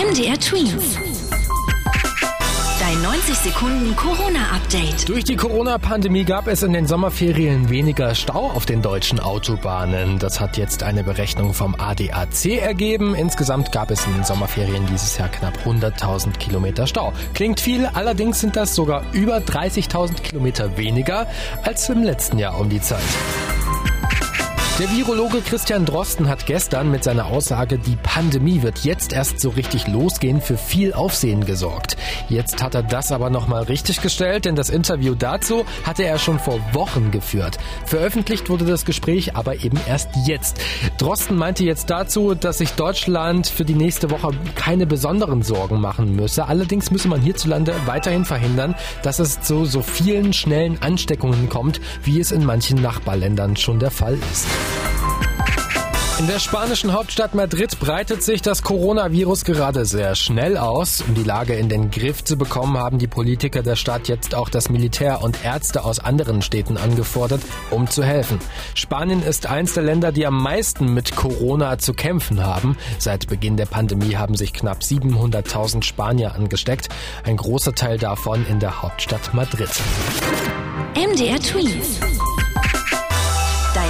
MDR Twins. Dein 90 Sekunden Corona-Update. Durch die Corona-Pandemie gab es in den Sommerferien weniger Stau auf den deutschen Autobahnen. Das hat jetzt eine Berechnung vom ADAC ergeben. Insgesamt gab es in den Sommerferien dieses Jahr knapp 100.000 Kilometer Stau. Klingt viel, allerdings sind das sogar über 30.000 Kilometer weniger als im letzten Jahr um die Zeit. Der Virologe Christian Drosten hat gestern mit seiner Aussage, die Pandemie wird jetzt erst so richtig losgehen, für viel Aufsehen gesorgt. Jetzt hat er das aber nochmal richtig gestellt, denn das Interview dazu hatte er schon vor Wochen geführt. Veröffentlicht wurde das Gespräch aber eben erst jetzt. Drosten meinte jetzt dazu, dass sich Deutschland für die nächste Woche keine besonderen Sorgen machen müsse. Allerdings müsse man hierzulande weiterhin verhindern, dass es zu so vielen schnellen Ansteckungen kommt, wie es in manchen Nachbarländern schon der Fall ist. In der spanischen Hauptstadt Madrid breitet sich das Coronavirus gerade sehr schnell aus. Um die Lage in den Griff zu bekommen, haben die Politiker der Stadt jetzt auch das Militär und Ärzte aus anderen Städten angefordert, um zu helfen. Spanien ist eins der Länder, die am meisten mit Corona zu kämpfen haben. Seit Beginn der Pandemie haben sich knapp 700.000 Spanier angesteckt, ein großer Teil davon in der Hauptstadt Madrid. MDR Twins.